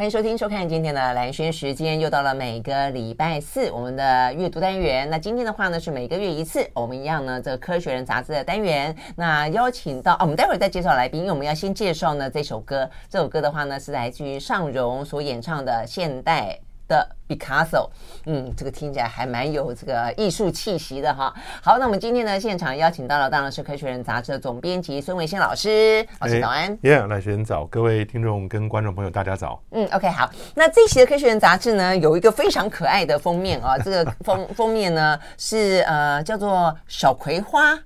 欢迎收听、收看今天的兰轩时间，又到了每个礼拜四我们的阅读单元。那今天的话呢，是每个月一次，我们一样呢，这个《科学人》杂志的单元。那邀请到啊，我们待会儿再介绍来宾，因为我们要先介绍呢这首歌。这首歌的话呢，是来自于尚荣所演唱的现代的 Picasso，嗯，这个听起来还蛮有这个艺术气息的哈。好，那我们今天呢，现场邀请到了当然是《科学人》杂志的总编辑孙维新老师，老师早安。耶，兰萱早，各位听众跟观众朋友大家早。嗯，OK，好。那这一期的《科学人》杂志呢，有一个非常可爱的封面啊，这个封 封面呢是呃叫做小葵花。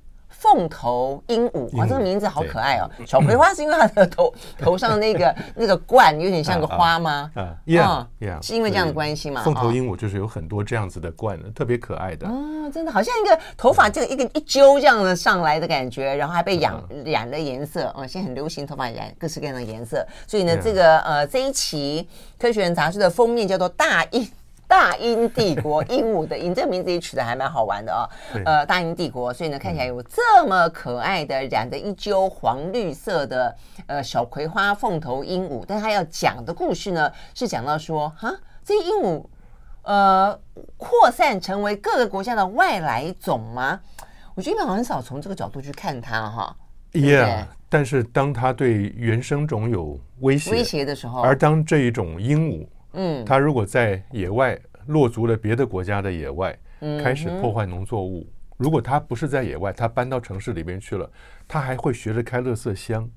凤头鹦鹉啊，这个名字好可爱哦！小葵花是因为它的头头上那个 那个冠有点像个花吗？啊，Yeah，是因为这样的关系吗？凤头鹦鹉就是有很多这样子的冠，特别可爱的。啊，真的好像一个头发这个一个一揪这样的上来的感觉，然后还被染染了颜色。哦，现在很流行头发染各式各样的颜色，所以呢，这个呃这一期《科学人》杂志的封面叫做大鹦。大英帝国鹦鹉的鹦，这个名字也取得还蛮好玩的哦。呃，大英帝国，所以呢，看起来有这么可爱的染的一揪黄绿色的呃小葵花凤头鹦鹉，但他要讲的故事呢，是讲到说，哈，这些鹦鹉呃扩散成为各个国家的外来种吗？我觉得好像很少从这个角度去看它哈。Yeah，但是当它对原生种有威胁威胁的时候，而当这一种鹦鹉。嗯，他如果在野外落足了别的国家的野外，开始破坏农作物。如果他不是在野外，他搬到城市里边去了，他还会学着开乐色箱。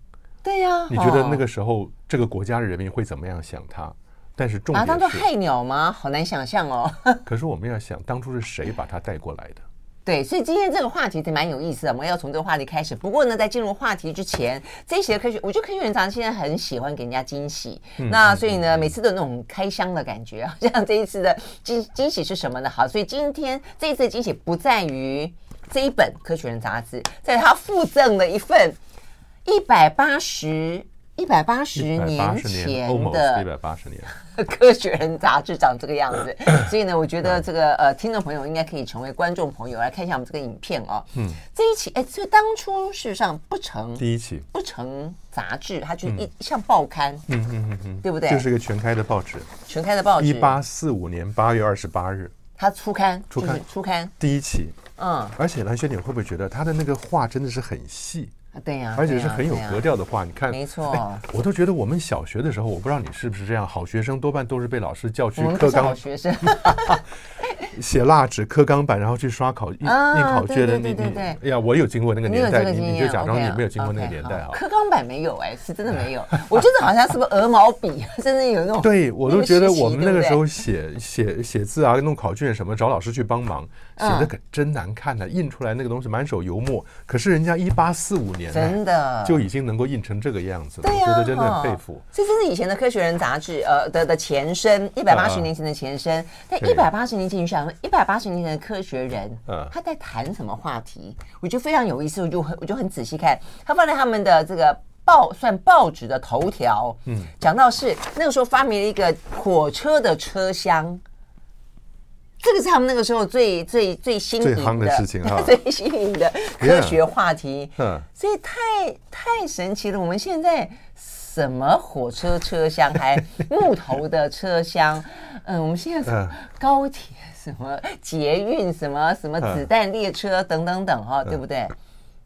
对呀，你觉得那个时候这个国家的人民会怎么样想他？但是重点是，把它当做害鸟吗？好难想象哦。可是我们要想，当初是谁把他带过来的？对，所以今天这个话题是蛮有意思的，我们要从这个话题开始。不过呢，在进入话题之前，这一期的科学，我觉得科学人常常现在很喜欢给人家惊喜。嗯、那所以呢，每次都有那种开箱的感觉，像这一次的惊惊喜是什么呢？好，所以今天这一次的惊喜不在于这一本科学人杂志，在它附赠的一份一百八十。一百八十年前的一百八十年，科学人杂志长这个样子，所以呢，我觉得这个呃，听众朋友应该可以成为观众朋友来看一下我们这个影片哦。嗯，这一期哎，这当初事实上不成第一期，不成杂志，它就一像报刊，嗯嗯嗯嗯，对不对？就是一个全开的报纸，全开的报纸。一八四五年八月二十八日，它初刊，初刊，初刊。第一期。嗯，而且蓝轩，你会不会觉得它的那个画真的是很细？对呀，而且是很有格调的话。你看，没错，我都觉得我们小学的时候，我不知道你是不是这样，好学生多半都是被老师叫去课纲，好学生，写蜡纸、刻钢板，然后去刷考印印考卷的。你你哎呀，我有经过那个年代，你你就假装你没有经过那个年代啊。刻钢板没有哎，是真的没有。我觉得好像是不是鹅毛笔，甚至有那种。对，我都觉得我们那个时候写写写字啊，弄考卷什么，找老师去帮忙，写的可真难看的，印出来那个东西满手油墨。可是人家一八四五年真的。就已经能够印成这个样子了，我觉得真的很佩服。这就是以前的《科学人》杂志，呃的的前身，一百八十年前的前身。但一百八十年前，你想说一百八十年前的《科学人》，嗯。他在谈什么话题？我觉得非常有意思，我就很我就很仔细看，他放在他们的这个报算报纸的头条，嗯，讲到是那个时候发明了一个火车的车厢。这个是他们那个时候最最最新颖的事情哈，最新颖的 科学话题，嗯。所以太太神奇了。我们现在什么火车车厢，还木头的车厢，嗯，我们现在高铁，什么捷运，什么什么子弹列车等等等哈，对不对？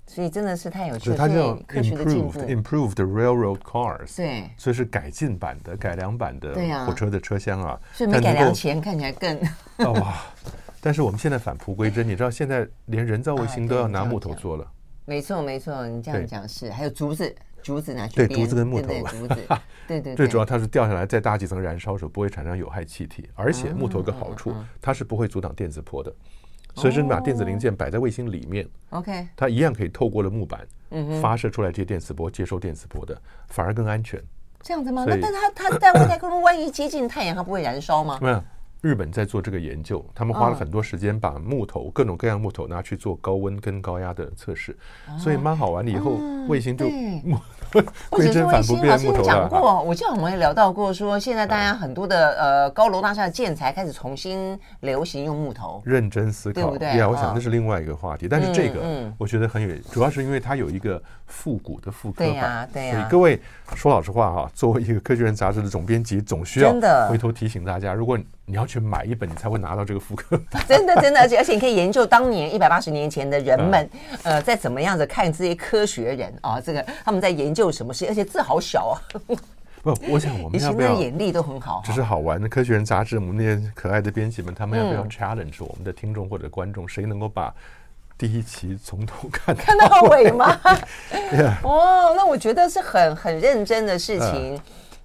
所以真的是太有趣了，它叫 improved improved railroad cars，对，所以是改进版的、改良版的火车的车厢啊。所以没改良前看起来更 哇！但是我们现在返璞归真，你知道现在连人造卫星都要拿木头做了。没错没错，你这样讲是，还有竹子，竹子拿去对竹子跟木头，竹子 对对。最主要它是掉下来在大气层燃烧时候不会产生有害气体，而且木头有个好处，它是不会阻挡电磁波的。所以说，你把电子零件摆在卫星里面，OK，它一样可以透过了木板，发射出来这些电磁波，接收电磁波的，反而更安全。这样子吗？那但它它在外太空中，万一接近太阳，它不会燃烧吗？没有。日本在做这个研究，他们花了很多时间把木头、各种各样木头拿去做高温跟高压的测试，所以蛮好玩的。以后卫星就木 归真 反不变木头。讲过，我记得我们也聊到过，说现在大家很多的呃高楼大厦的建材开始重新流行用木头，认真思考，对不对？呀，我想这是另外一个话题。但是这个我觉得很有，主要是因为它有一个复古的复刻版。对呀，对呀。所以各位说老实话哈，作为一个科学人杂志的总编辑，总需要回头提醒大家，如果你要去买一本，你才会拿到这个复刻。真的，真的，而且而且你可以研究当年一百八十年前的人们，呃，在怎么样子看这些科学人啊，这个他们在研究什么事，而且字好小啊。不，我想我们要不要眼力都很好，只是好玩的。科学人杂志，我们那些可爱的编辑们，他们要不要 challenge 我们的听众或者观众，谁能够把第一期从头看看到尾吗？哦，那我觉得是很很认真的事情。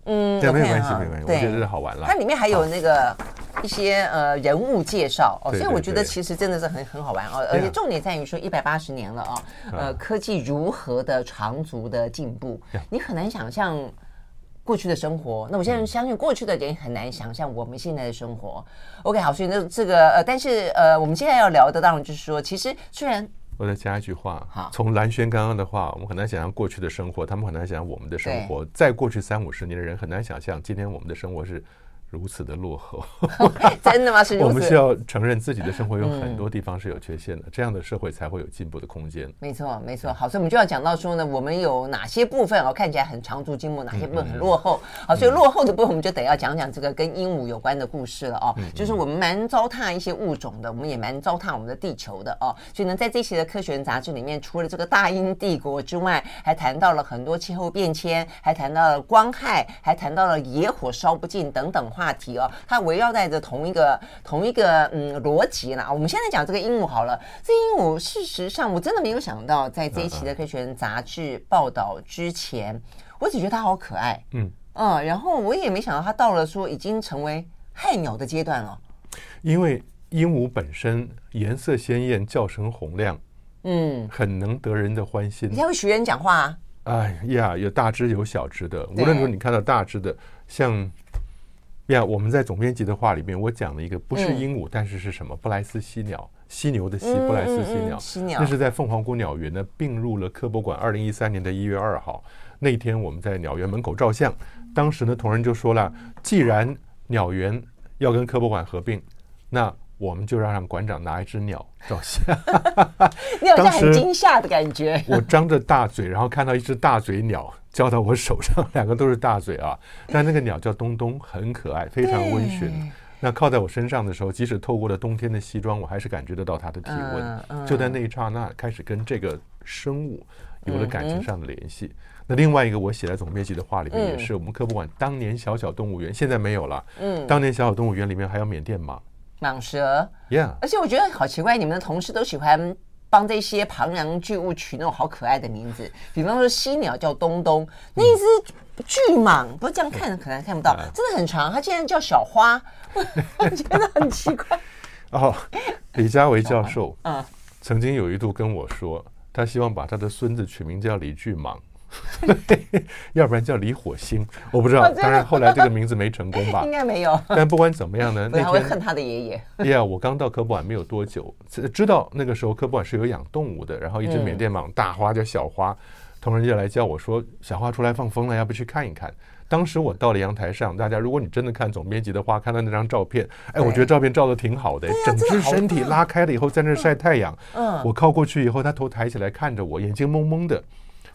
嗯，对，没有关系，没有关系，我觉得是好玩了。它里面还有那个一些呃人物介绍哦，所以我觉得其实真的是很很好玩哦，而且重点在于说一百八十年了哦，呃，科技如何的长足的进步，你很难想象过去的生活。那我现在相信过去的人很难想象我们现在的生活。OK，好，所以那这个呃，但是呃，我们现在要聊的当然就是说，其实虽然。我再加一句话，从蓝轩刚刚的话，我们很难想象过去的生活，他们很难想象我们的生活。再过去三五十年的人很难想象今天我们的生活是。如此的落后，真的吗？是我们需要承认自己的生活有很多地方是有缺陷的，嗯、这样的社会才会有进步的空间。没错，没错。好，所以我们就要讲到说呢，我们有哪些部分哦看起来很长足进步，哪些部分很落后。嗯、好，所以落后的部分我们就得要讲讲这个跟鹦鹉有关的故事了哦。嗯、就是我们蛮糟蹋一些物种的，我们也蛮糟蹋我们的地球的哦。所以呢，在这期的科学人杂志里面，除了这个大英帝国之外，还谈到了很多气候变迁，还谈到了光害，还谈到了野火烧不尽等等话题哦。它围绕在着同一个同一个嗯逻辑啦。我们现在讲这个鹦鹉好了，这鹦鹉事实上我真的没有想到，在这一期的科学人杂志报道之前，我只觉得它好可爱，嗯嗯，然后我也没想到它到了说已经成为害鸟的阶段了。因为鹦鹉本身颜色鲜艳，叫声洪亮，嗯，很能得人的欢心。你还会学人讲话啊？哎呀，有大只有小只的，无论如何你看到大只的，像。呀我们在总编辑的话里面，我讲了一个不是鹦鹉，嗯、但是是什么？布莱斯犀鸟，犀牛的犀，布莱斯犀鸟。犀鸟，那是在凤凰谷鸟园呢，并入了科博馆。二零一三年的一月二号那天，我们在鸟园门口照相。当时呢，同仁就说了，既然鸟园要跟科博馆合并，那我们就让让馆长拿一只鸟照相。你好像很惊吓的感觉。我张着大嘴，然后看到一只大嘴鸟。交到我手上，两个都是大嘴啊！但那个鸟叫东东，很可爱，非常温驯。那靠在我身上的时候，即使透过了冬天的西装，我还是感觉得到它的体温。就在那一刹那，开始跟这个生物有了感情上的联系。嗯、那另外一个我写在总编辑的话里面，也是我们科博馆当年小小动物园，现在没有了。嗯，当年小小动物园里面还有缅甸蟒、蟒蛇。Yeah，而且我觉得好奇怪，你们的同事都喜欢。帮这些庞然巨物取那种好可爱的名字，比方说犀鸟叫东东，那一只巨蟒，不是这样看可能看不到，真的很长，它竟然叫小花，我觉得很奇怪。哦，李嘉维教授，嗯，曾经有一度跟我说，他希望把他的孙子取名叫李巨蟒。要不然叫李火星，我不知道。当然后来这个名字没成功吧？应该没有。但不管怎么样呢，那天会恨他的爷爷。呀，我刚到科博馆没有多久，知道那个时候科博馆是有养动物的。然后一只缅甸蟒，大花叫小花，同仁就来叫我说：“小花出来放风了，要不去看一看？”当时我到了阳台上，大家如果你真的看总编辑的话，看到那张照片，哎，我觉得照片照的挺好的，整只身体拉开了以后在那晒太阳。嗯，我靠过去以后，他头抬起来看着我，眼睛蒙蒙的。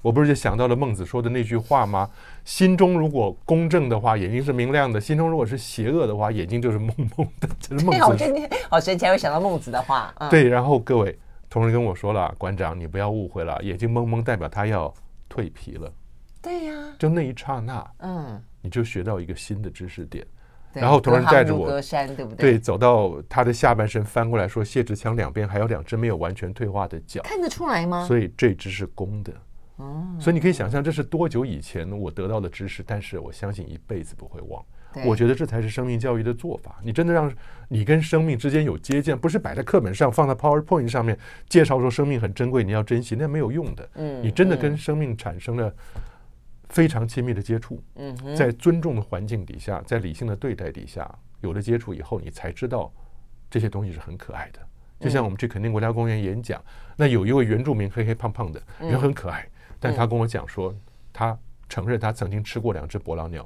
我不是就想到了孟子说的那句话吗？心中如果公正的话，眼睛是明亮的；心中如果是邪恶的话，眼睛就是蒙蒙的。这是孟子。我今天好神奇，会想到孟子的话。嗯、对，然后各位同仁跟我说了，馆长你不要误会了，眼睛蒙蒙代表他要蜕皮了。对呀，就那一刹那，嗯，你就学到一个新的知识点。对然后同仁带着我，对不对？对，走到他的下半身，翻过来说，谢志强两边还有两只没有完全退化的脚，看得出来吗？所以这只是公的。所以你可以想象这是多久以前我得到的知识，但是我相信一辈子不会忘。我觉得这才是生命教育的做法。你真的让你跟生命之间有接见，不是摆在课本上，放在 PowerPoint 上面介绍说生命很珍贵，你要珍惜，那没有用的。嗯，你真的跟生命产生了非常亲密的接触，在尊重的环境底下，在理性的对待底下，有了接触以后，你才知道这些东西是很可爱的。就像我们去垦丁国家公园演讲，那有一位原住民黑黑胖胖的人很可爱，但他跟我讲说，他承认他曾经吃过两只伯劳鸟。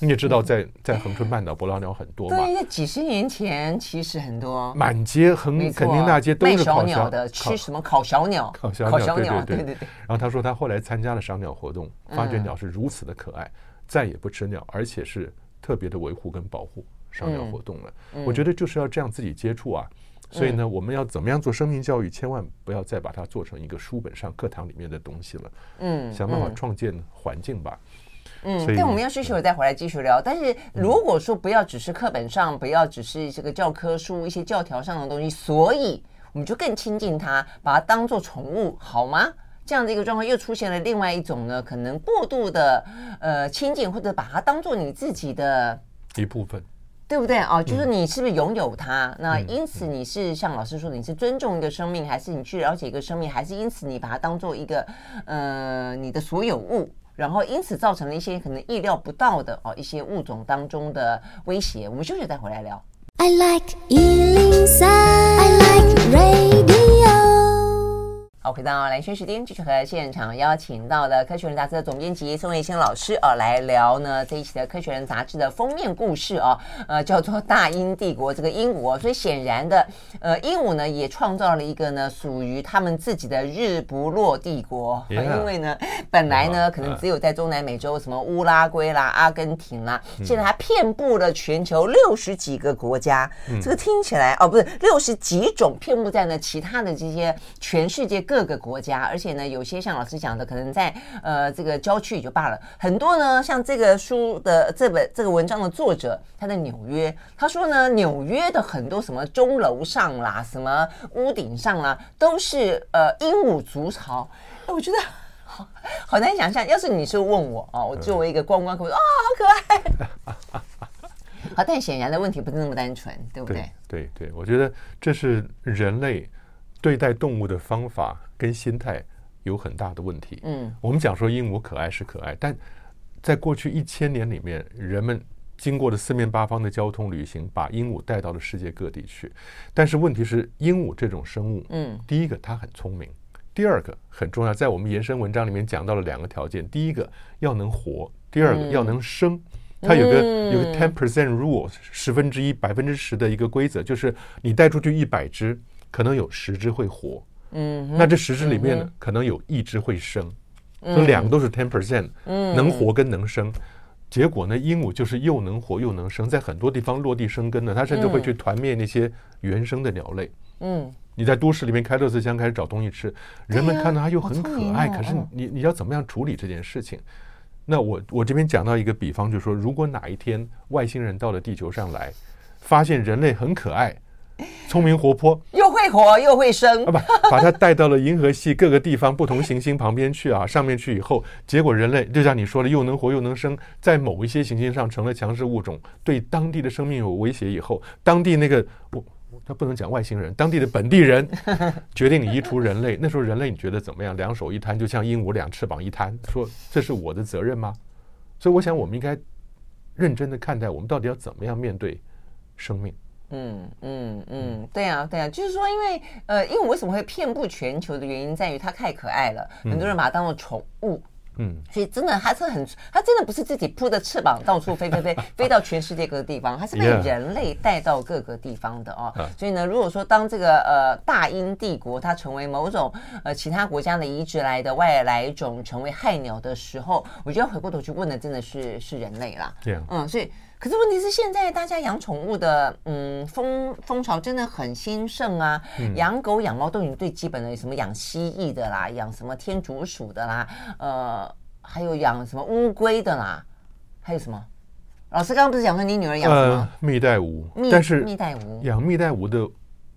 你也知道在，在在恒春半岛，伯劳鸟很多嘛。对，在几十年前其实很多，满街横肯定大街都是烤小鸟的，吃什么烤小鸟？烤小鸟，对对对对。然后他说，他后来参加了赏鸟活动，发觉鸟是如此的可爱，再也不吃鸟，而且是特别的维护跟保护赏鸟活动了。我觉得就是要这样自己接触啊。所以呢，我们要怎么样做生命教育？千万不要再把它做成一个书本上课堂里面的东西了。嗯，想办法创建环境吧。嗯，但我们要需求再回来继续聊。但是如果说不要只是课本上，不要只是这个教科书一些教条上的东西，所以我们就更亲近它，把它当做宠物，好吗？这样的一个状况又出现了另外一种呢，可能过度的呃亲近，或者把它当做你自己的一部分，对不对啊？就是你是不是拥有它？那因此你是像老师说的，你是尊重一个生命，还是你去了解一个生命，还是因此你把它当做一个呃你的所有物？然后因此造成了一些可能意料不到的哦，一些物种当中的威胁。我们休息再回来聊。I like 103, I like radio 好，回到蓝轩时间，继续和现场邀请到的《科学人》杂志的总编辑宋卫星老师啊，来聊呢这一期的《科学人》杂志的封面故事哦，呃，叫做《大英帝国》这个鹦鹉哦，所以显然的，呃，鹦鹉呢也创造了一个呢属于他们自己的日不落帝国，因为呢本来呢可能只有在中南美洲什么乌拉圭啦、阿根廷啦，现在它遍布了全球六十几个国家，这个听起来哦不是六十几种，遍布在呢其他的这些全世界各。各个国家，而且呢，有些像老师讲的，可能在呃这个郊区也就罢了。很多呢，像这个书的这本这个文章的作者，他在纽约，他说呢，纽约的很多什么钟楼上啦，什么屋顶上啦，都是呃鹦鹉筑巢。我觉得好好难想象。要是你是问我啊，我作为一个观光客，啊，好可爱。好，但显然的问题不是那么单纯，对不？对对，对，我觉得这是人类对待动物的方法跟心态有很大的问题。嗯，我们讲说鹦鹉可爱是可爱，但在过去一千年里面，人们经过了四面八方的交通旅行，把鹦鹉带到了世界各地去。但是问题是，鹦鹉这种生物，嗯，第一个它很聪明，第二个很重要，在我们延伸文章里面讲到了两个条件：第一个要能活，第二个要能生。它有个有个 ten percent rule，十分之一百分之十的一个规则，就是你带出去一百只。可能有十只会活，嗯，那这十只里面呢，可能有一只会生，这两个都是 ten percent，嗯，能活跟能生。结果呢，鹦鹉就是又能活又能生，在很多地方落地生根的，它甚至会去团灭那些原生的鸟类。嗯，你在都市里面开乐色箱开始找东西吃，人们看到它又很可爱，可是你你要怎么样处理这件事情？那我我这边讲到一个比方，就是说，如果哪一天外星人到了地球上来，发现人类很可爱。聪明活泼，又会活又会生，啊不，把它带到了银河系各个地方不同行星旁边去啊，上面去以后，结果人类就像你说的，又能活又能生，在某一些行星上成了强势物种，对当地的生命有威胁以后，当地那个我他不能讲外星人，当地的本地人 决定你移除人类，那时候人类你觉得怎么样？两手一摊，就像鹦鹉两翅膀一摊，说这是我的责任吗？所以我想我们应该认真的看待，我们到底要怎么样面对生命。嗯嗯嗯，对啊对啊，就是说，因为呃，因为为什么会遍布全球的原因在于它太可爱了，很多人把它当做宠物，嗯，所以真的它是很，它真的不是自己扑着翅膀到处飞飞飞，飞到全世界各个地方，它是被人类带到各个地方的哦。所以呢，如果说当这个呃大英帝国它成为某种呃其他国家的移植来的外来种，成为害鸟的时候，我觉得回过头去问的真的是是人类啦，对，嗯，所以。可是问题是，现在大家养宠物的，嗯，风风潮真的很兴盛啊！嗯、养狗养猫都已经最基本的，什么养蜥蜴的啦，养什么天竺鼠的啦，呃，还有养什么乌龟的啦，还有什么？老师刚刚不是讲说你女儿养什么？呃、蜜袋鼯，蜜但是蜜袋鼯养蜜袋鼯的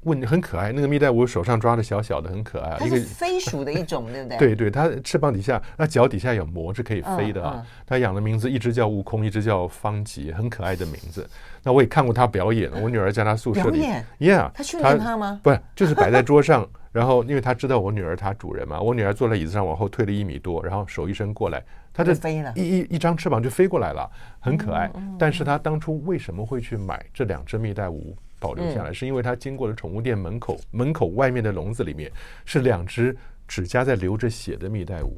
问很可爱，那个蜜袋鼯手上抓的小小的，很可爱。它是飞鼠的一种，对不对？对对，它翅膀底下，那脚底下有膜是可以飞的啊。它养的名字，一只叫悟空，一只叫方吉，很可爱的名字。那我也看过它表演，我女儿在她宿舍里。表演？Yeah。她训练它吗？不是，就是摆在桌上，然后因为她知道我女儿她主人嘛，我女儿坐在椅子上往后退了一米多，然后手一伸过来，它就飞了，一一一张翅膀就飞过来了，很可爱。但是她当初为什么会去买这两只蜜袋鼯？保留下来，是因为它经过了宠物店门口，门口外面的笼子里面是两只指甲在流着血的蜜袋鼯。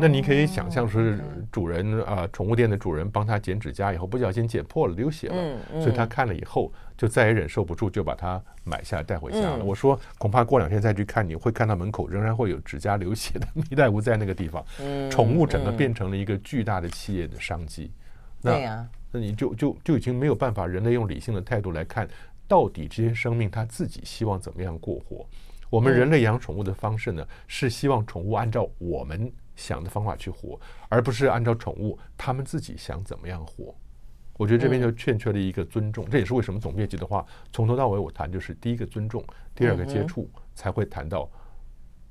那你可以想象说，是主人啊，宠物店的主人帮他剪指甲以后，不小心剪破了，流血了，所以他看了以后就再也忍受不住，就把它买下来带回家了。我说，恐怕过两天再去看，你会看到门口仍然会有指甲流血的蜜袋鼯在那个地方。宠物整个变成了一个巨大的企业的商机。对呀。那你就就就已经没有办法，人类用理性的态度来看，到底这些生命他自己希望怎么样过活？我们人类养宠物的方式呢，是希望宠物按照我们想的方法去活，而不是按照宠物他们自己想怎么样活。我觉得这边就欠缺了一个尊重，这也是为什么总编辑的话从头到尾我谈就是第一个尊重，第二个接触，才会谈到。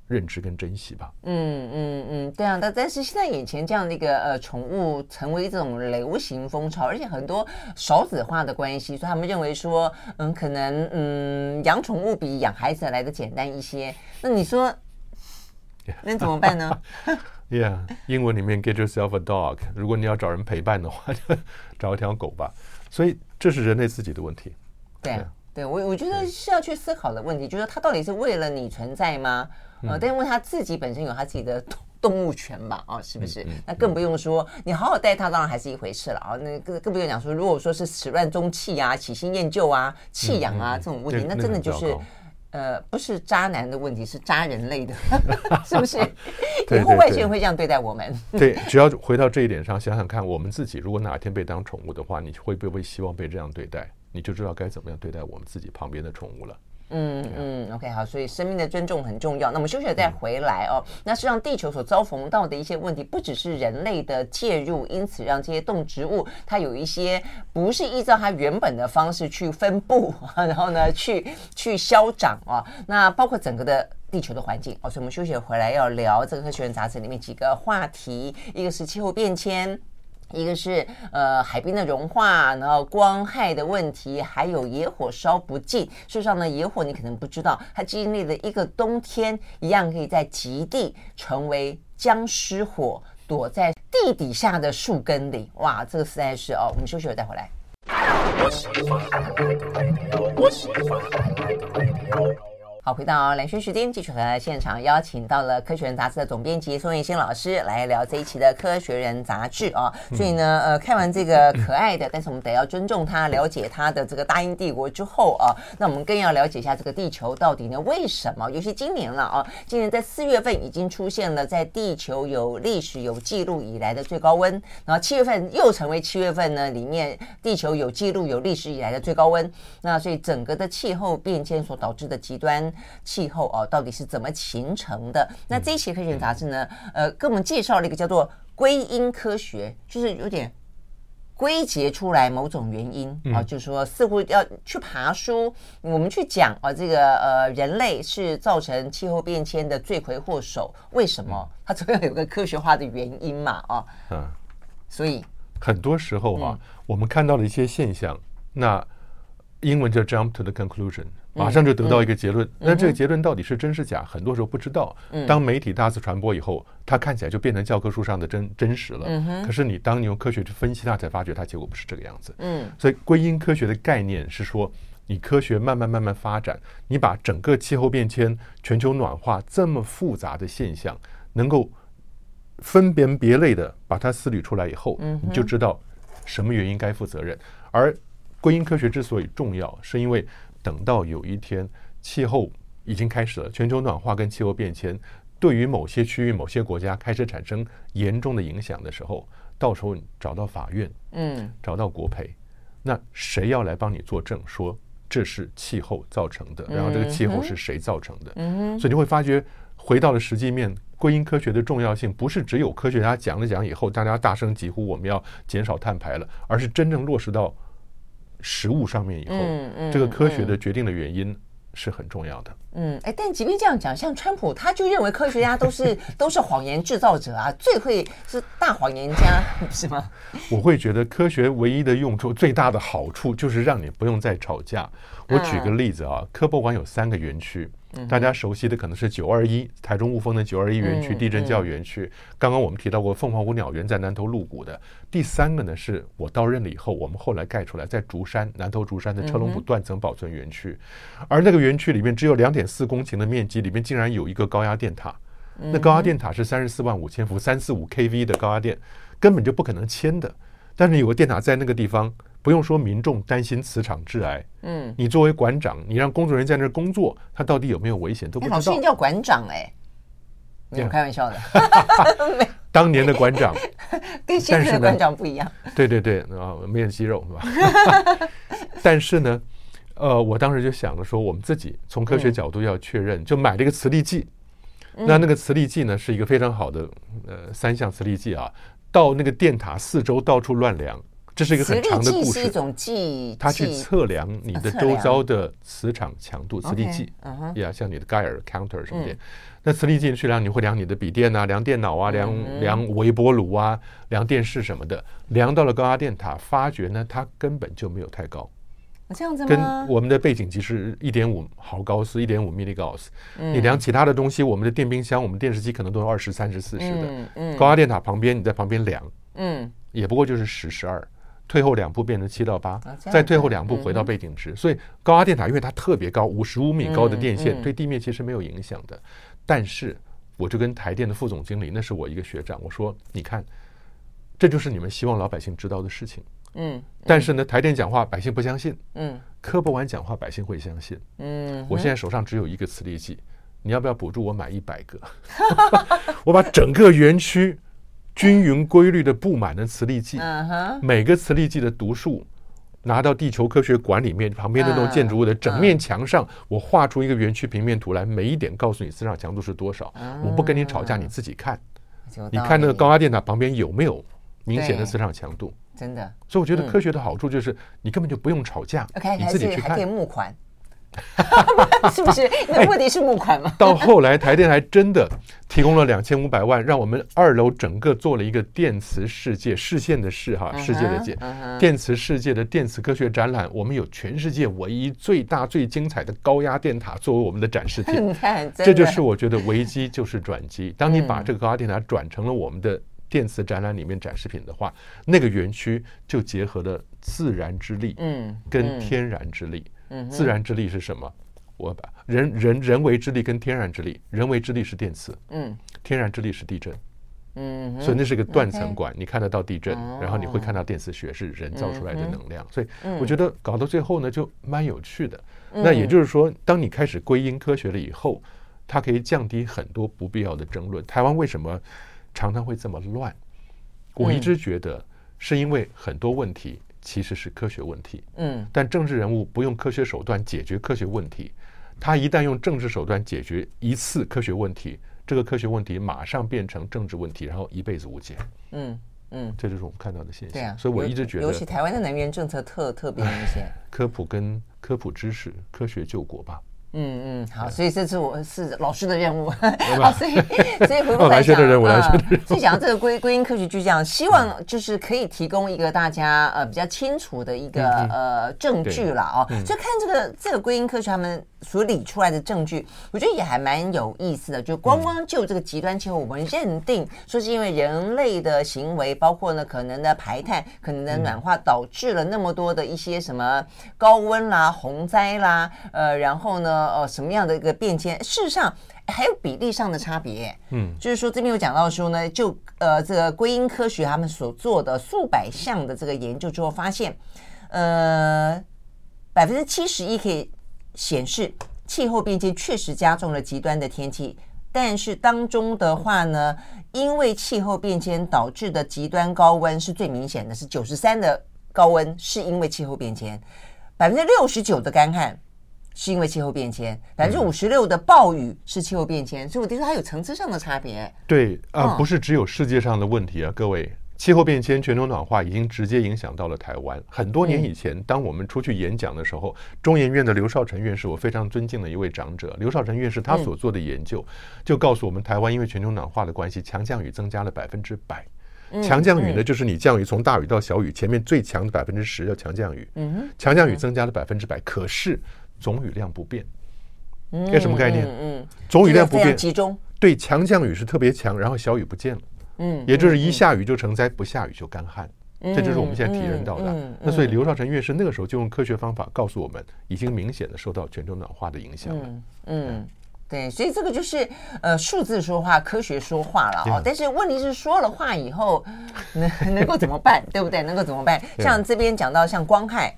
认知跟珍惜吧。嗯嗯嗯，对啊，但但是现在眼前这样的一个呃宠物成为一种流行风潮，而且很多少子化的关系，所以他们认为说，嗯，可能嗯养宠物比养孩子来的简单一些。那你说，那怎么办呢？Yeah，英文里面 get yourself a dog。如果你要找人陪伴的话，就找一条狗吧。所 以这是人类自己的问题。对啊，对我我觉得是要去思考的问题，就是它到底是为了你存在吗？呃，但因为他自己本身有他自己的动物权吧，啊，是不是？那更不用说你好好带他，当然还是一回事了啊。那更更不用讲说，如果说是始乱终弃啊、起新厌旧啊、弃养啊这种问题，那真的就是呃，不是渣男的问题，是渣人类的，是不是？以后外星人会这样对待我们？对，只要回到这一点上，想想看，我们自己如果哪天被当宠物的话，你会不会希望被这样对待？你就知道该怎么样对待我们自己旁边的宠物了。嗯嗯，OK，好，所以生命的尊重很重要。那么休息了再回来哦。那实际上地球所遭逢到的一些问题，不只是人类的介入，因此让这些动植物它有一些不是依照它原本的方式去分布，然后呢去去消长啊。那包括整个的地球的环境哦。所以我们休息回来要聊这个《科学人》杂志里面几个话题，一个是气候变迁。一个是呃海冰的融化，然后光害的问题，还有野火烧不尽。事实上呢，野火你可能不知道，它经历了一个冬天，一样可以在极地成为僵尸火，躲在地底下的树根里。哇，这个实在是哦。我们休息了再回来。好，回到蓝轩时间，继续和现场邀请到了《科学人》杂志的总编辑宋月新老师来聊这一期的《科学人》杂志啊。所以呢，呃，看完这个可爱的，但是我们得要尊重他，了解他的这个大英帝国之后啊，那我们更要了解一下这个地球到底呢为什么？尤其今年了啊，今年在四月份已经出现了在地球有历史有记录以来的最高温，然后七月份又成为七月份呢里面地球有记录有历史以来的最高温。那所以整个的气候变迁所导致的极端。气候哦，到底是怎么形成的？那这一期科学杂志呢？呃，给我们介绍了一个叫做归因科学，就是有点归结出来某种原因啊，就是说似乎要去爬梳，我们去讲啊，这个呃，人类是造成气候变迁的罪魁祸首，为什么？它总要有个科学化的原因嘛，啊，嗯，所以很多时候啊，我们看到了一些现象，那英文叫 jump to the conclusion。马上就得到一个结论，那这个结论到底是真是假？很多时候不知道。当媒体大肆传播以后，它看起来就变成教科书上的真真实了。可是你当你用科学去分析它，才发觉它结果不是这个样子。嗯，所以归因科学的概念是说，你科学慢慢慢慢发展，你把整个气候变迁、全球暖化这么复杂的现象，能够分别别类的把它思虑出来以后，你就知道什么原因该负责任。而归因科学之所以重要，是因为。等到有一天气候已经开始了，全球暖化跟气候变迁对于某些区域、某些国家开始产生严重的影响的时候，到时候你找到法院，嗯，找到国赔，那谁要来帮你作证说这是气候造成的？然后这个气候是谁造成的？嗯，所以你会发觉，回到了实际面，归因科学的重要性不是只有科学家讲了讲以后，大家大声疾呼我们要减少碳排了，而是真正落实到。实物上面以后，这个科学的决定的原因是很重要的。嗯，哎，但即便这样讲，像川普他就认为科学家都是 都是谎言制造者啊，最会是大谎言家，是吗？我会觉得科学唯一的用处、最大的好处就是让你不用再吵架。我举个例子啊，嗯、科博馆有三个园区。大家熟悉的可能是九二一台中雾峰的九二一园区地震教育园区。刚刚我们提到过凤凰谷鸟园在南头鹿谷的。第三个呢，是我到任了以后，我们后来盖出来在竹山南头竹山的车龙埔断层保存园区。而那个园区里面只有两点四公顷的面积，里面竟然有一个高压电塔。那高压电塔是三十四万五千伏，三四五 kV 的高压电，根本就不可能迁的。但是有个电塔在那个地方。不用说，民众担心磁场致癌。嗯，你作为馆长，你让工作人员在那儿工作，他到底有没有危险都不知道。老师，你叫馆长哎？没有开玩笑的。当年的馆长 跟现在的馆长不一样。对对对，啊，没有肌肉是吧？但是呢，呃，我当时就想着说，我们自己从科学角度要确认，就买了一个磁力计。那那个磁力计呢，是一个非常好的呃三项磁力计啊，到那个电塔四周到处乱量。这是一个很长的故事。是一种计，它去测量你的周遭的磁场强度，磁力计，呀，像你的盖尔 counter 什么的。那磁力计去量，你会量你的笔电啊，量电脑啊，量量微波炉啊，量电视什么的。量到了高压电塔，发觉呢，它根本就没有太高。这样子吗？跟我们的背景其实一点五毫高斯，一点五 milligauss。你量其他的东西，我们的电冰箱、我们电视机可能都是二十三十四十的。高压电塔旁边，你在旁边量，嗯，也不过就是十十二。退后两步变成七到八，再退后两步回到背景值。所以高压电塔因为它特别高，五十五米高的电线对地面其实没有影响的。但是我就跟台电的副总经理，那是我一个学长，我说：“你看，这就是你们希望老百姓知道的事情。”嗯。但是呢，台电讲话百姓不相信。嗯。科博馆讲话百姓会相信。嗯。我现在手上只有一个磁力计，你要不要补助我买一百个？我把整个园区。均匀规律的布满了磁力计，每个磁力计的读数拿到地球科学馆里面旁边的那栋建筑物的整面墙上，我画出一个园区平面图来，每一点告诉你磁场强度是多少。我不跟你吵架，你自己看，你看那个高压电塔旁边有没有明显的磁场强度？真的。所以我觉得科学的好处就是你根本就不用吵架，你自己去看。可以募款。是不是？你的目的是募款吗？到后来，台电还真的提供了两千五百万，让我们二楼整个做了一个电磁世界视线的视哈世界的界电磁世界的电磁科学展览。我们有全世界唯一最大最精彩的高压电塔作为我们的展示品。这就是我觉得危机就是转机。当你把这个高压电塔转成了我们的电磁展览里面展示品的话，那个园区就结合了自然之力，嗯，跟天然之力。自然之力是什么？我把人人人为之力跟天然之力，人为之力是电磁，嗯，天然之力是地震，嗯，所以那是个断层管，你看得到地震，然后你会看到电磁学是人造出来的能量，所以我觉得搞到最后呢，就蛮有趣的。那也就是说，当你开始归因科学了以后，它可以降低很多不必要的争论。台湾为什么常常会这么乱？我一直觉得是因为很多问题。其实是科学问题，嗯，但政治人物不用科学手段解决科学问题，他一旦用政治手段解决一次科学问题，这个科学问题马上变成政治问题，然后一辈子无解。嗯嗯，这就是我们看到的现象。对啊，所以我一直觉得，尤其台湾的能源政策特特别明显。科普跟科普知识，科学救国吧。嗯嗯，好，所以这次我是老师的任务，好，所以 所以回过来讲，所以讲到这个归归因科学就这样，希望就是可以提供一个大家呃比较清楚的一个呃证据了啊，就看这个这个归因科学他们所理出来的证据，我觉得也还蛮有意思的。就光光就这个极端气候，我们认定说是因为人类的行为，包括呢可能的排碳、可能的暖化，导致了那么多的一些什么高温啦、洪灾啦，呃，然后呢。呃，什么样的一个变迁？事实上还有比例上的差别。嗯，就是说这边有讲到说呢，就呃这个归因科学他们所做的数百项的这个研究之后，发现呃百分之七十一可以显示气候变迁确实加重了极端的天气，但是当中的话呢，因为气候变迁导致的极端高温是最明显的，是九十三的高温是因为气候变迁，百分之六十九的干旱。是因为气候变迁，百分之五十六的暴雨是气候变迁，所以我听说它有层次上的差别。对啊，不是只有世界上的问题啊，各位，气候变迁、全球暖化已经直接影响到了台湾。很多年以前，当我们出去演讲的时候，中研院的刘少成院士，我非常尊敬的一位长者，刘少成院士他所做的研究，就告诉我们，台湾因为全球暖化的关系，强降雨增加了百分之百。强降雨呢，就是你降雨从大雨到小雨，前面最强的百分之十叫强降雨。强降雨增加了百分之百，可是总雨量不变。这什么概念？嗯，总雨量不变，集中。对，强降雨是特别强，然后小雨不见了。嗯，也就是一下雨就成灾，不下雨就干旱。这就是我们现在体验到的。那所以刘少成院士那个时候就用科学方法告诉我们，已经明显的受到全球暖化的影响了。嗯，对，所以这个就是呃，数字说话，科学说话了哦。但是问题是说了话以后，能能够怎么办？对不对？能够怎么办？像这边讲到像光害。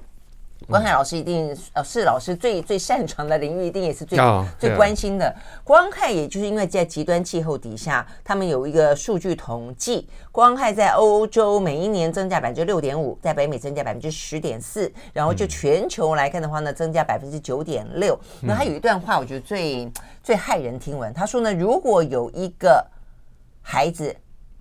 光害老师一定呃是老师最最擅长的领域，一定也是最、oh, 最关心的。光害也就是因为在极端气候底下，他们有一个数据统计，光害在欧洲每一年增加百分之六点五，在北美增加百分之十点四，然后就全球来看的话呢，增加百分之九点六。那他有一段话，我觉得最最骇人听闻，他说呢，如果有一个孩子，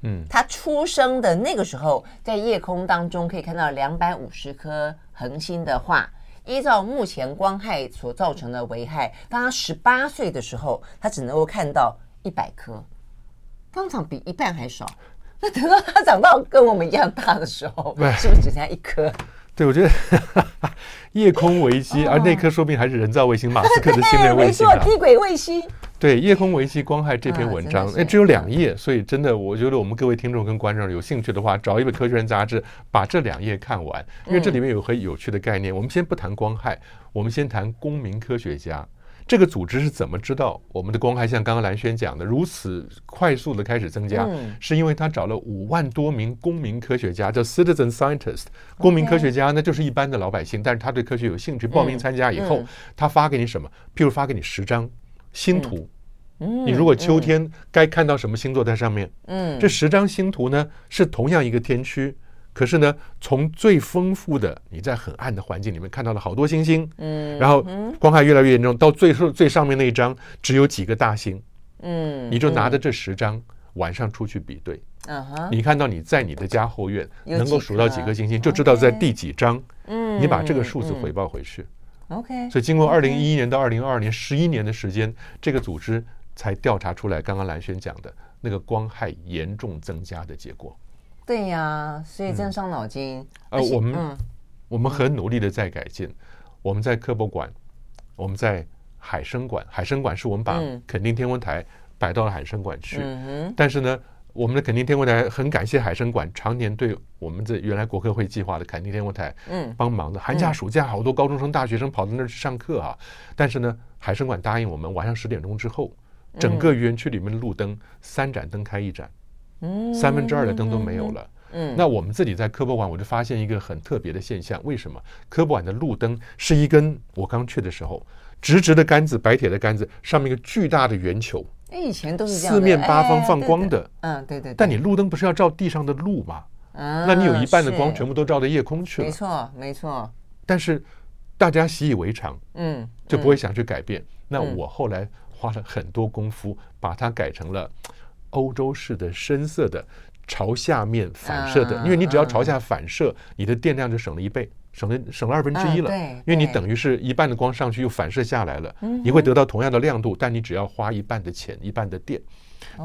嗯，他出生的那个时候，在夜空当中可以看到两百五十颗。恒星的话，依照目前光害所造成的危害，当他十八岁的时候，他只能够看到一百颗，通常比一半还少。那 等到他长到跟我们一样大的时候，是不是只剩下一颗？对，我觉得 夜空危机，而那颗说不定还是人造卫星，马斯克的 星链卫星啊，低轨卫星。对，夜空危机光害这篇文章，哎，只有两页，所以真的，我觉得我们各位听众跟观众有兴趣的话，找一本《科学人》杂志，把这两页看完，因为这里面有很有趣的概念。我们先不谈光害，我们先谈公民科学家。这个组织是怎么知道我们的光害像刚刚蓝轩讲的如此快速的开始增加？嗯、是因为他找了五万多名公民科学家，叫 citizen scientist。公民科学家那，就是一般的老百姓，但是他对科学有兴趣，报名参加以后，嗯嗯、他发给你什么？譬如发给你十张星图。嗯、你如果秋天该看到什么星座在上面？嗯，这十张星图呢，是同样一个天区。可是呢，从最丰富的你在很暗的环境里面看到了好多星星，嗯，然后光害越来越严重，到最最上面那一张只有几个大星，嗯，你就拿着这十张晚上出去比对，你看到你在你的家后院能够数到几个星星，就知道在第几张，嗯，你把这个数字回报回去，OK，所以经过二零一一年到二零二二年十一年的时间，这个组织才调查出来刚刚兰轩讲的那个光害严重增加的结果。对呀，所以真伤脑筋。呃，我们我们很努力的在改进。我们在科博馆，我们在海生馆。海生馆是我们把垦丁天文台摆到了海生馆去。但是呢，我们的垦丁天文台很感谢海生馆常年对我们这原来国科会计划的垦丁天文台帮忙的。寒假暑假好多高中生、大学生跑到那儿去上课啊。但是呢，海生馆答应我们晚上十点钟之后，整个园区里面的路灯三盏灯开一盏。三分之二的灯都没有了。嗯，那我们自己在科博馆，我就发现一个很特别的现象。为什么科博馆的路灯是一根我刚去的时候，直直的杆子，白铁的杆子，上面一个巨大的圆球。哎，以前都是这样，四面八方放光的。嗯，对对。但你路灯不是要照地上的路吗？嗯，那你有一半的光全部都照到夜空去了。没错，没错。但是大家习以为常，嗯，就不会想去改变。那我后来花了很多功夫，把它改成了。欧洲式的深色的朝下面反射的，因为你只要朝下反射，你的电量就省了一倍，省了省了二分之一了。因为你等于是一半的光上去又反射下来了，你会得到同样的亮度，但你只要花一半的钱，一半的电。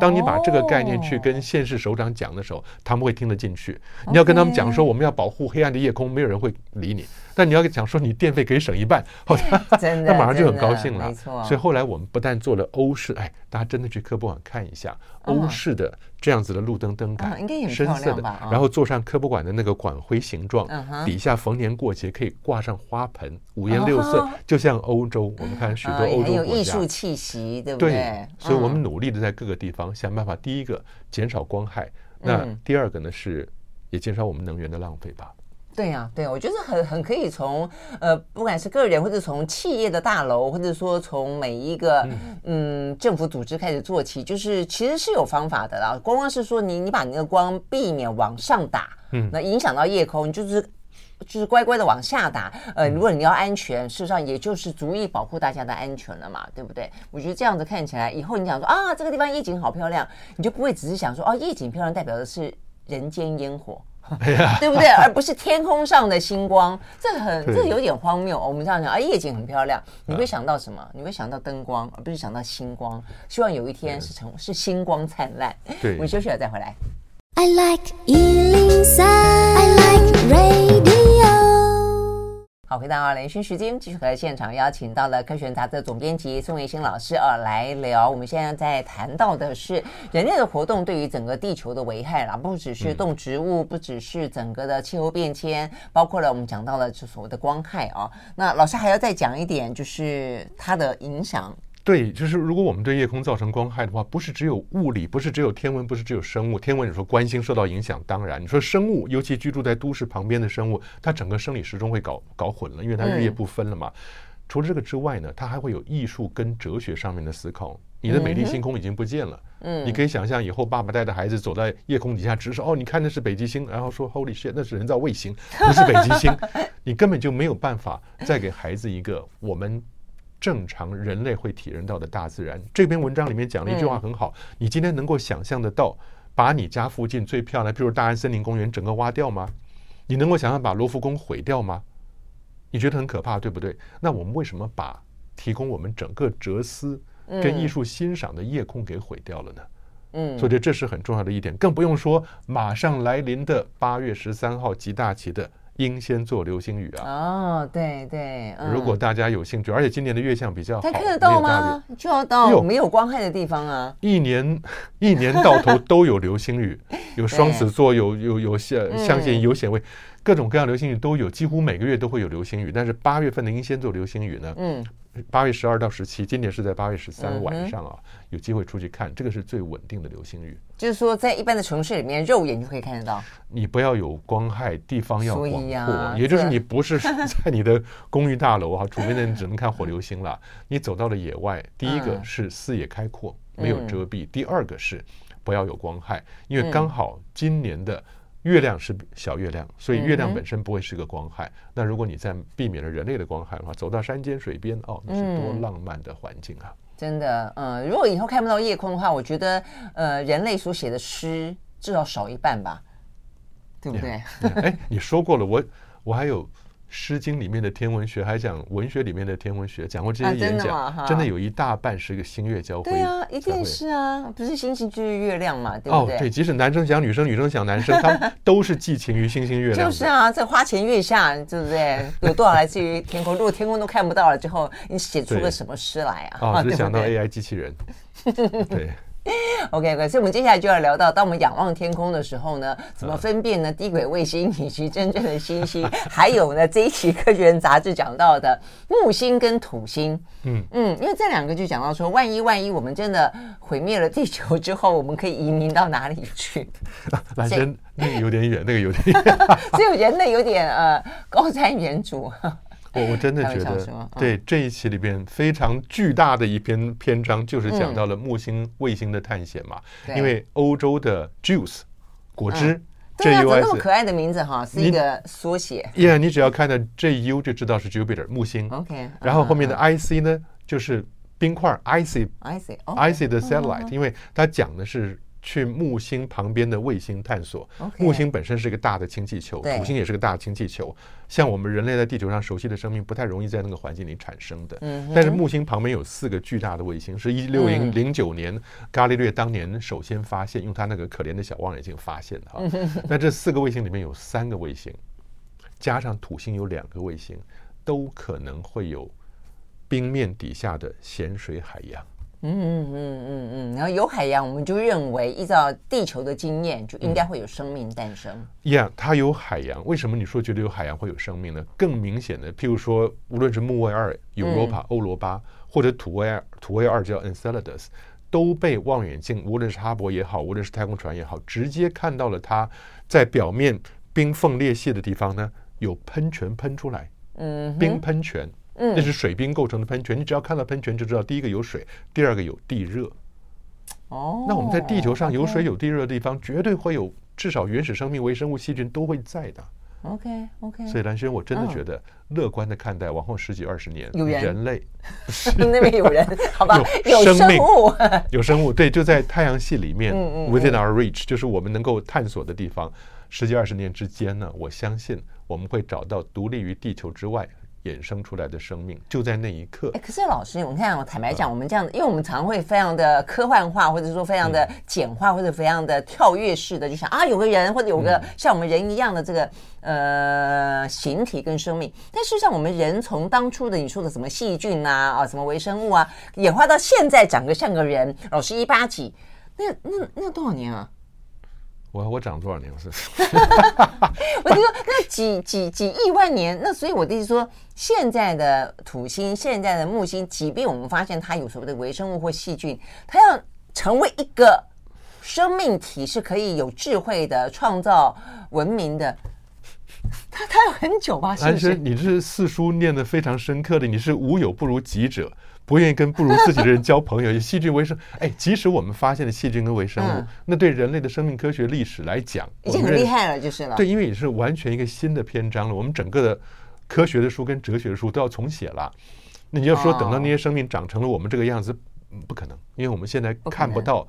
当你把这个概念去跟县市首长讲的时候，他们会听得进去。你要跟他们讲说我们要保护黑暗的夜空，没有人会理你。但你要讲说你电费可以省一半，好，他 马上就很高兴了。所以后来我们不但做了欧式，哎，大家真的去科博馆看一下欧式的这样子的路灯灯杆，深色的，然后做上科博馆的那个馆徽形状，底下逢年过节可以挂上花盆，五颜六色，就像欧洲。我们看许多欧洲国家，有艺术气息，对不？对，所以我们努力的在各个地方想办法，第一个减少光害，那第二个呢是也减少我们能源的浪费吧。对呀、啊，对，我觉得很很可以从呃，不管是个人，或者从企业的大楼，或者说从每一个嗯，嗯政府组织开始做起，就是其实是有方法的啦。光光是说你你把那个光避免往上打，嗯，那影响到夜空，你就是就是乖乖的往下打。呃，如果你要安全，事实上也就是足以保护大家的安全了嘛，对不对？我觉得这样子看起来，以后你想说啊，这个地方夜景好漂亮，你就不会只是想说哦，夜景漂亮代表的是。人间烟火。对不对？而不是天空上的星光，这很这有点荒谬。我们这样讲啊，夜景很漂亮，你会想到什么？你会想到灯光，而不是想到星光。希望有一天是成是星光灿烂。对，我们休息了再回来。I like 103, I like radio 好，回到连线时间，继续和现场邀请到了《科学杂志》总编辑宋卫星老师啊来聊。我们现在在谈到的是人类的活动对于整个地球的危害啦，不只是动植物，不只是整个的气候变迁，包括了我们讲到了就所谓的光害啊。那老师还要再讲一点，就是它的影响。对，就是如果我们对夜空造成光害的话，不是只有物理，不是只有天文，不是只有生物。天文你说观星受到影响，当然你说生物，尤其居住在都市旁边的生物，它整个生理时钟会搞搞混了，因为它日夜不分了嘛。嗯、除了这个之外呢，它还会有艺术跟哲学上面的思考。你的美丽星空已经不见了，嗯，你可以想象以后爸爸带着孩子走在夜空底下，直说哦，你看那是北极星，然后说 Holy shit，那是人造卫星，不是北极星，你根本就没有办法再给孩子一个我们。正常人类会体验到的大自然，这篇文章里面讲了一句话很好。你今天能够想象得到，把你家附近最漂亮，譬如大安森林公园整个挖掉吗？你能够想象把罗浮宫毁掉吗？你觉得很可怕，对不对？那我们为什么把提供我们整个哲思跟艺术欣赏的夜空给毁掉了呢？嗯，所以这是很重要的一点，更不用说马上来临的八月十三号极大期的。英仙座流星雨啊！哦，对对，如果大家有兴趣，而且今年的月相比较好，它看得到吗？就要到没有光害的地方啊！一年一年到头都有流星雨，有双子座，有有有相相信有显微，各种各样流星雨都有，几乎每个月都会有流星雨。但是八月份的英仙座流星雨呢？嗯。八月十二到十七，今年是在八月十三晚上啊，有机会出去看，这个是最稳定的流星雨。就是说，在一般的城市里面，肉眼就可以看得到。你不要有光害，地方要广阔，也就是你不是 在你的公寓大楼啊，除非那你只能看火流星了。你走到了野外，第一个是视野开阔，没有遮蔽；第二个是不要有光害，因为刚好今年的。月亮是小月亮，所以月亮本身不会是个光害。嗯、那如果你在避免了人类的光害的话，走到山间水边，哦，那是多浪漫的环境啊！真的，嗯，如果以后看不到夜空的话，我觉得，呃，人类所写的诗至少少一半吧，对不对？哎，你说过了，我我还有。《诗经》里面的天文学，还讲文学里面的天文学，讲过这些演讲，啊、真，真的有一大半是个星月交辉。对啊，一定是啊，不是星星就是月亮嘛，对不对？哦，对，即使男生想女生，女生想男生，他们都是寄情于星星月亮。就是啊，在花前月下，对不对？有多少来自于天空？如果天空都看不到了之后，你写出个什么诗来啊？哦，只想到 AI 机器人。对。OK，OK，、okay, 所以我们接下来就要聊到，当我们仰望天空的时候呢，怎么分辨呢？低轨卫星以及真正的星星，还有呢，这一期《科学人》杂志讲到的木星跟土星。嗯嗯，因为这两个就讲到说，万一万一我们真的毁灭了地球之后，我们可以移民到哪里去？反正那个有点远，那个有点远，所以我觉得那有点呃高瞻远瞩。我我真的觉得，对这一期里边非常巨大的一篇篇章，就是讲到了木星卫星的探险嘛。因为欧洲的 Juice 果汁，J U S 这么可爱的名字哈，是一个缩写。Yeah，你只要看到 J U 就知道是 Jupiter 木星。OK，然后后面的 I C 呢，就是冰块 Icy，Icy Icy 的 satellite，因为它讲的是。去木星旁边的卫星探索。木星本身是一个大的氢气球，土星也是个大的氢气球。像我们人类在地球上熟悉的生命，不太容易在那个环境里产生的。但是木星旁边有四个巨大的卫星，是一六零零九年伽利略当年首先发现，用他那个可怜的小望远镜发现的哈。那这四个卫星里面有三个卫星，加上土星有两个卫星，都可能会有冰面底下的咸水海洋。嗯嗯嗯嗯嗯，然后有海洋，我们就认为依照地球的经验，就应该会有生命诞生。一样，它有海洋，为什么你说觉得有海洋会有生命呢？更明显的，譬如说，无论是木卫二 Europa 欧罗巴，或者土卫二土卫二叫 Enceladus，都被望远镜，无论是哈勃也好，无论是太空船也好，直接看到了它在表面冰缝裂隙的地方呢，有喷泉喷出来，嗯，冰喷泉。那是水冰构成的喷泉，你只要看到喷泉就知道，第一个有水，第二个有地热。哦，那我们在地球上有水有地热的地方，绝对会有至少原始生命、微生物、细菌都会在的。OK OK。所以蓝轩，我真的觉得乐观的看待，往后十几二十年，有人，人类 那边有人，好吧？有生命，有生物，有生物，对，就在太阳系里面，within our reach，就是我们能够探索的地方。十几二十年之间呢，我相信我们会找到独立于地球之外。衍生出来的生命就在那一刻。哎，可是老师，我看我坦白讲，我们这样子，因为我们常会非常的科幻化，或者说非常的简化，或者非常的跳跃式的，就想啊，有个人或者有个像我们人一样的这个呃形体跟生命。但事实上，我们人从当初的你说的什么细菌啊啊，什么微生物啊，演化到现在长得像个人，老师一八几，那那那多少年啊？我我长多少年？我是，我就说那几几几亿万年，那所以我的意思说，现在的土星，现在的木星，即便我们发现它有所谓的微生物或细菌，它要成为一个生命体，是可以有智慧的创造文明的，它它要很久吧？是不是？你是四书念得非常深刻的，你是无有不如己者。不愿意跟不如自己的人交朋友，以细菌微生，哎，即使我们发现了细菌跟微生物，嗯、那对人类的生命科学历史来讲，已经很厉害了，就是了。对，因为也是完全一个新的篇章了。我们整个的科学的书跟哲学的书都要重写了。那你要说等到那些生命长成了我们这个样子，哦、不可能，因为我们现在看不到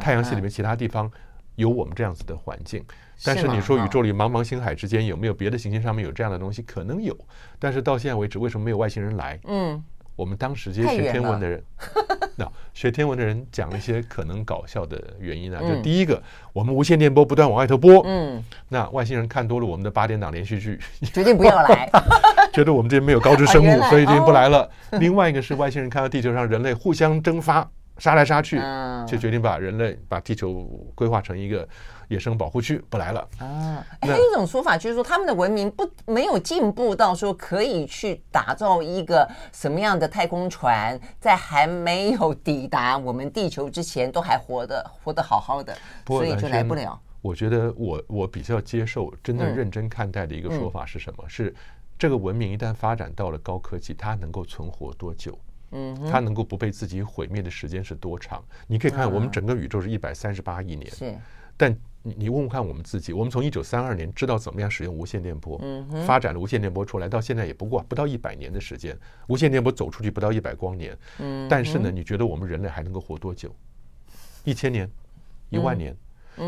太阳系里面其他地方有我们这样子的环境。嗯嗯、但是你说宇宙里茫茫星海之间有没有别的行星上面有这样的东西？可能有，但是到现在为止，为什么没有外星人来？嗯。我们当时这些学天文的人，那学天文的人讲了一些可能搞笑的原因啊，就第一个，我们无线电波不断往外头播，嗯，那外星人看多了我们的八点档连续剧，决定不要来，觉得我们这边没有高知生物，所以决定不来了。另外一个是外星人看到地球上人类互相蒸发，杀来杀去，就决定把人类把地球规划成一个。野生保护区不来了啊！还有一种说法就是说，他们的文明不没有进步到说可以去打造一个什么样的太空船，在还没有抵达我们地球之前，都还活得活得好好的，所以就来不了。我觉得我我比较接受真的认真看待的一个说法是什么？是这个文明一旦发展到了高科技，它能够存活多久？嗯，它能够不被自己毁灭的时间是多长？你可以看我们整个宇宙是一百三十八亿年，是，但。你你问问看我们自己，我们从一九三二年知道怎么样使用无线电波，发展了无线电波出来，到现在也不过不到一百年的时间，无线电波走出去不到一百光年，但是呢，你觉得我们人类还能够活多久？一千年，一万年？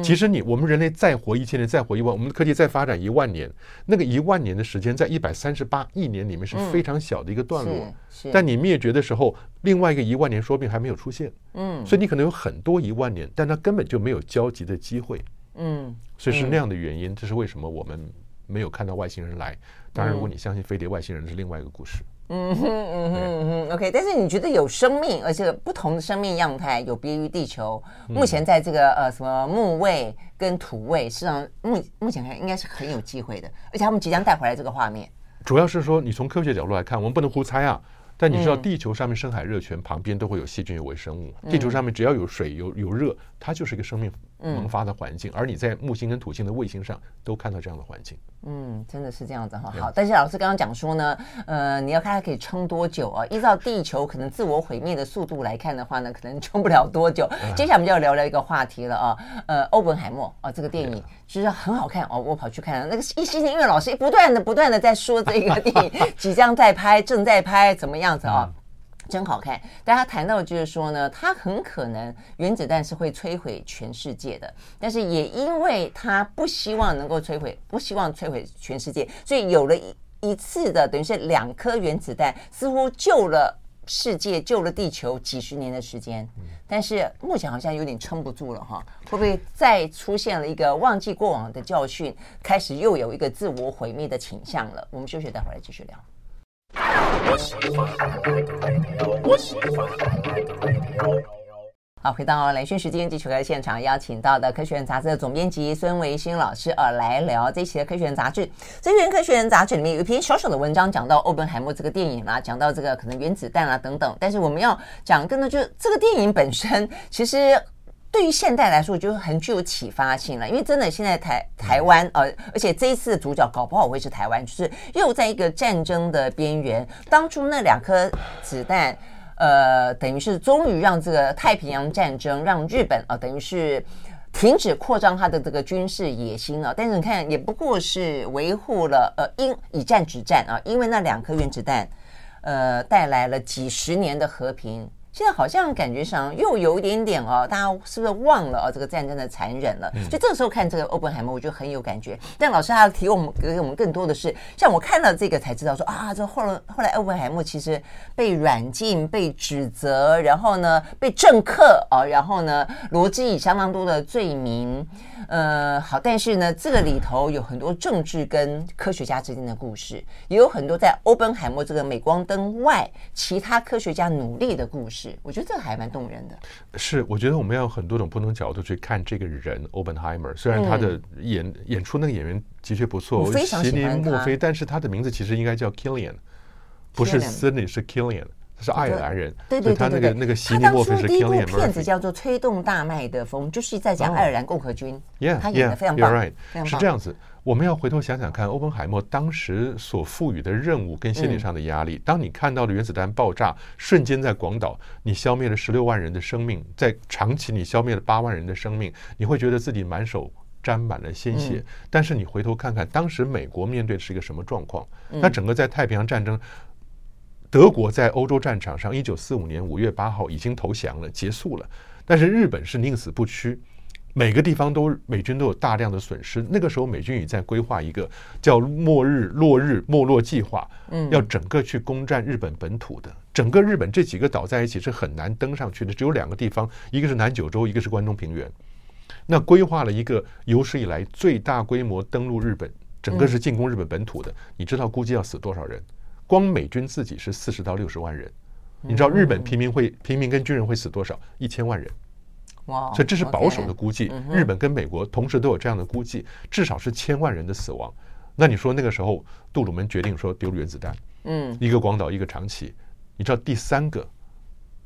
其实你我们人类再活一千年，再活一万，我们的科技再发展一万年，那个一万年的时间，在一百三十八亿年里面是非常小的一个段落。但你灭绝的时候，另外一个一万年说不定还没有出现。嗯，所以你可能有很多一万年，但它根本就没有交集的机会。嗯，所以是那样的原因，这是为什么我们没有看到外星人来。当然，如果你相信飞碟外星人是另外一个故事。嗯哼嗯哼嗯哼，OK。但是你觉得有生命，而且不同的生命样态有别于地球。目前在这个呃什么木卫跟土卫，实际上目目前看应该是很有机会的，而且他们即将带回来这个画面。主要是说，你从科学角度来看，我们不能胡猜啊。但你知道，地球上面深海热泉旁边都会有细菌、有微生物。地球上面只要有水、有有热，它就是一个生命萌发的环境。而你在木星跟土星的卫星上都看到这样的环境。嗯，真的是这样子哈。好，但是老师刚刚讲说呢，呃，你要看它可以撑多久啊？依照地球可能自我毁灭的速度来看的话呢，可能撑不了多久。接下来我们就要聊聊一个话题了啊，呃，欧本海默啊，这个电影其实很好看哦，我跑去看了。那个一星期音乐老师不断的不断的在说这个电影 即将在拍，正在拍，怎么样？样子啊，真好看。大家谈到就是说呢，它很可能原子弹是会摧毁全世界的，但是也因为它不希望能够摧毁，不希望摧毁全世界，所以有了一一次的等于是两颗原子弹，似乎救了世界，救了地球几十年的时间。但是目前好像有点撑不住了哈，会不会再出现了一个忘记过往的教训，开始又有一个自我毁灭的倾向了？我们休息，待会儿来继续聊。好，回到兰萱时间，继续和现场邀请到的《科学人》杂志的总编辑孙维新老师呃来聊这期的《科学人》杂志。这篇《科学人》杂志里面有一篇小小的文章，讲到欧本海默这个电影啦，讲到这个可能原子弹啊等等。但是我们要讲更多，就是这个电影本身其实。对于现代来说，就很具有启发性了。因为真的，现在台台湾呃，而且这一次的主角搞不好会是台湾，就是又在一个战争的边缘。当初那两颗子弹，呃，等于是终于让这个太平洋战争让日本啊、呃，等于是停止扩张它的这个军事野心啊，但是你看，也不过是维护了呃，因以战止战啊，因为那两颗原子弹，呃，带来了几十年的和平。现在好像感觉上又有一点点哦，大家是不是忘了哦？这个战争的残忍了？所以这个时候看这个欧本海默，我觉得很有感觉。但老师他要提供我们给我们更多的是，像我看了这个才知道说啊，这后来后来欧本海默其实被软禁、被指责，然后呢被政客啊，然后呢罗织以相当多的罪名。呃，好，但是呢，这个里头有很多政治跟科学家之间的故事，也有很多在欧本海默这个镁光灯外其他科学家努力的故事。我觉得这个还蛮动人的。是，我觉得我们要有很多种不同角度去看这个人，Oppenheimer。虽然他的演、嗯、演出那个演员的确不错，我非常喜欢他。席尼墨菲，但是他的名字其实应该叫 Killian，不是 Sidney，是 Killian，他是爱尔兰人。对对对对，对，他那个那个席尼莫菲是 Killian。第一部片子叫做《吹动大麦的风》，就是在讲爱尔兰共和军。Oh, yeah, 他演的非常棒 yeah, right, 是这样子。我们要回头想想看，欧本海默当时所赋予的任务跟心理上的压力。当你看到了原子弹爆炸，瞬间在广岛，你消灭了十六万人的生命，在长崎你消灭了八万人的生命，你会觉得自己满手沾满了鲜血。但是你回头看看，当时美国面对的是一个什么状况？那整个在太平洋战争，德国在欧洲战场上，一九四五年五月八号已经投降了，结束了。但是日本是宁死不屈。每个地方都美军都有大量的损失，那个时候美军已在规划一个叫“末日落日没落计划”，嗯，要整个去攻占日本本土的。整个日本这几个岛在一起是很难登上去的，只有两个地方，一个是南九州，一个是关东平原。那规划了一个有史以来最大规模登陆日本，整个是进攻日本本土的。你知道估计要死多少人？光美军自己是四十到六十万人，你知道日本平民会平民跟军人会死多少？一千万人。Wow, 所以这是保守的估计，日本跟美国同时都有这样的估计，至少是千万人的死亡。那你说那个时候，杜鲁门决定说丢原子弹，嗯，一个广岛，一个长崎，你知道第三个，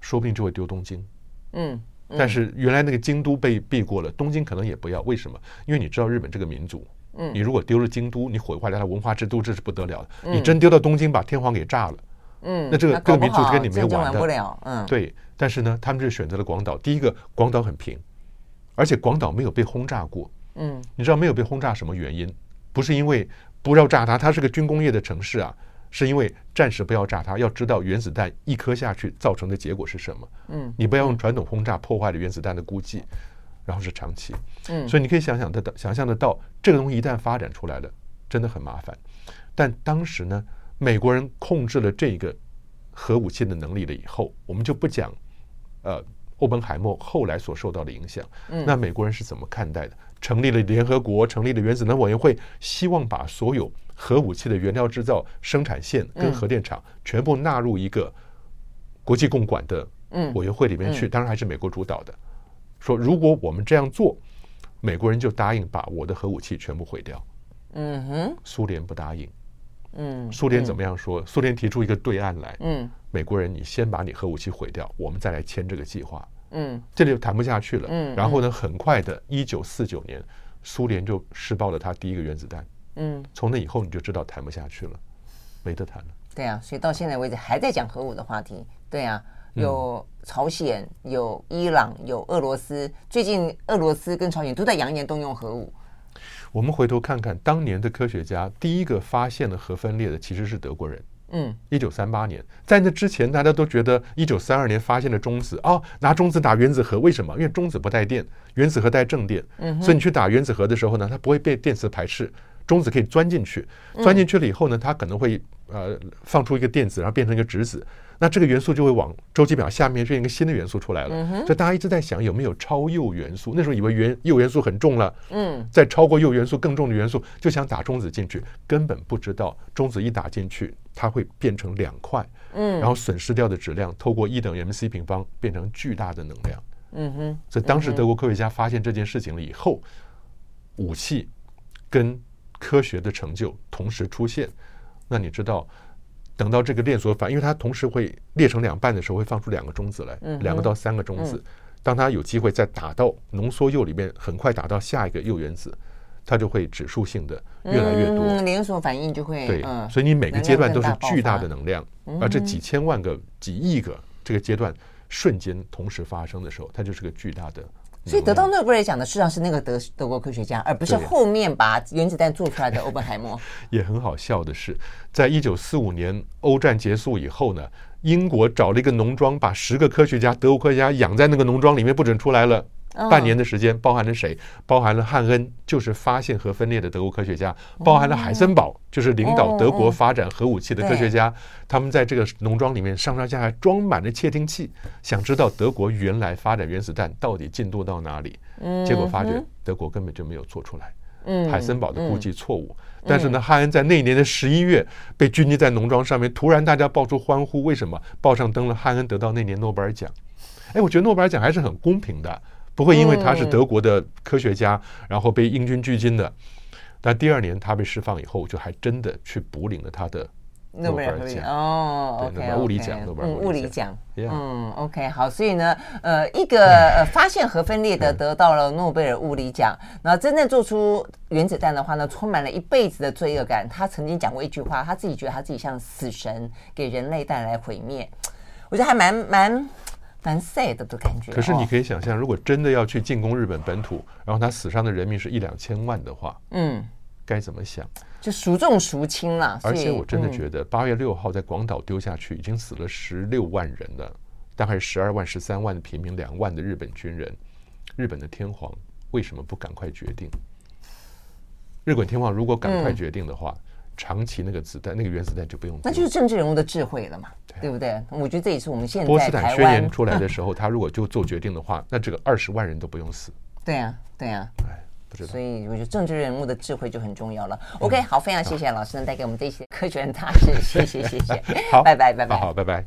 说不定就会丢东京，嗯，但是原来那个京都被避过了，东京可能也不要，为什么？因为你知道日本这个民族，嗯，你如果丢了京都，你毁坏了它文化之都，这是不得了的。你真丢到东京，把天皇给炸了。嗯，那这个各个民族跟你没完的，嗯，对。但是呢，他们就选择了广岛。第一个，广岛很平，而且广岛没有被轰炸过。嗯，你知道没有被轰炸什么原因？不是因为不要炸它，它是个军工业的城市啊，是因为暂时不要炸它。要知道原子弹一颗下去造成的结果是什么？嗯，你不要用传统轰炸破坏了原子弹的估计，然后是长期。嗯，所以你可以想想得到，想象得到，这个东西一旦发展出来了，真的很麻烦。但当时呢？美国人控制了这个核武器的能力了以后，我们就不讲，呃，欧本海默后来所受到的影响。那美国人是怎么看待的？成立了联合国，成立了原子能委员会，希望把所有核武器的原料制造、生产线跟核电厂全部纳入一个国际共管的委员会里面去。当然还是美国主导的。说如果我们这样做，美国人就答应把我的核武器全部毁掉。嗯哼，苏联不答应。嗯，苏联怎么样说？苏联提出一个对岸来，嗯，美国人，你先把你核武器毁掉，我们再来签这个计划。嗯，这里就谈不下去了。嗯，然后呢，很快的，一九四九年，苏联就试爆了他第一个原子弹。嗯，从那以后你就知道谈不下去了，没得谈了。对啊，所以到现在为止还在讲核武的话题。对啊，有朝鲜，有伊朗，有俄罗斯。最近俄罗斯跟朝鲜都在扬言动用核武。我们回头看看，当年的科学家第一个发现了核分裂的其实是德国人。嗯，一九三八年，在那之前，大家都觉得一九三二年发现了中子，哦，拿中子打原子核，为什么？因为中子不带电，原子核带正电。嗯，所以你去打原子核的时候呢，它不会被电磁排斥，中子可以钻进去，钻进去了以后呢，它可能会呃放出一个电子，然后变成一个质子。那这个元素就会往周期表下面变一个新的元素出来了，所以大家一直在想有没有超铀元素。那时候以为元铀元素很重了，嗯，再超过铀元素更重的元素，就想打中子进去，根本不知道中子一打进去，它会变成两块，嗯，然后损失掉的质量透过一等于 mc 平方变成巨大的能量，嗯哼。所以当时德国科学家发现这件事情了以后，武器跟科学的成就同时出现，那你知道？等到这个链锁反，因为它同时会裂成两半的时候，会放出两个中子来，两个到三个中子。当它有机会再打到浓缩铀里面，很快打到下一个铀原子，它就会指数性的越来越多，连锁反应就会对。所以你每个阶段都是巨大的能量，而这几千万个、几亿个这个阶段瞬间同时发生的时候，它就是个巨大的所以得到诺贝尔奖的，实际上是那个德德国科学家，而不是后面把原子弹做出来的欧本海默。也很好笑的是，在一九四五年欧战结束以后呢，英国找了一个农庄，把十个科学家，德国科学家养在那个农庄里面，不准出来了。半年的时间，包含了谁？包含了汉恩，就是发现核分裂的德国科学家；包含了海森堡，就是领导德国发展核武器的科学家。他们在这个农庄里面上上下下装满了窃听器，想知道德国原来发展原子弹到底进度到哪里。结果发觉德国根本就没有做出来。海森堡的估计错误。但是呢，汉恩在那一年的十一月被狙击在农庄上面，突然大家爆出欢呼。为什么？报上登了汉恩得到那年诺贝尔奖。哎，我觉得诺贝尔奖还是很公平的。不会因为他是德国的科学家，然后被英军拘禁的。但第二年他被释放以后，就还真的去补领了他的诺贝尔奖哦，对，诺贝尔物理奖，诺贝尔物理奖。嗯，OK，好，所以呢，呃，一个呃发现核分裂的得到了诺贝尔物理奖，然后真正做出原子弹的话呢，充满了一辈子的罪恶感。他曾经讲过一句话，他自己觉得他自己像死神，给人类带来毁灭。我觉得还蛮蛮。蛮 sad 的感觉。可是你可以想象，如果真的要去进攻日本本土，然后他死伤的人民是一两千万的话，嗯，该怎么想？就孰重孰轻了。而且我真的觉得，八月六号在广岛丢下去，已经死了十六万人了，大概十二万、十三万的平民，两万的日本军人。日本的天皇为什么不赶快决定？日本天皇如果赶快决定的话。长期那个子弹，那个原子弹就不用。那就是政治人物的智慧了嘛，对，对不对？我觉得这也是我们现在波茨坦宣言出来的时候，他如果就做决定的话，那这个二十万人都不用死。对呀，对呀。哎，不知道。所以我觉得政治人物的智慧就很重要了。OK，好，非常谢谢老师能带给我们这些科学人大事，谢谢谢谢。好，拜拜拜拜。好，拜拜。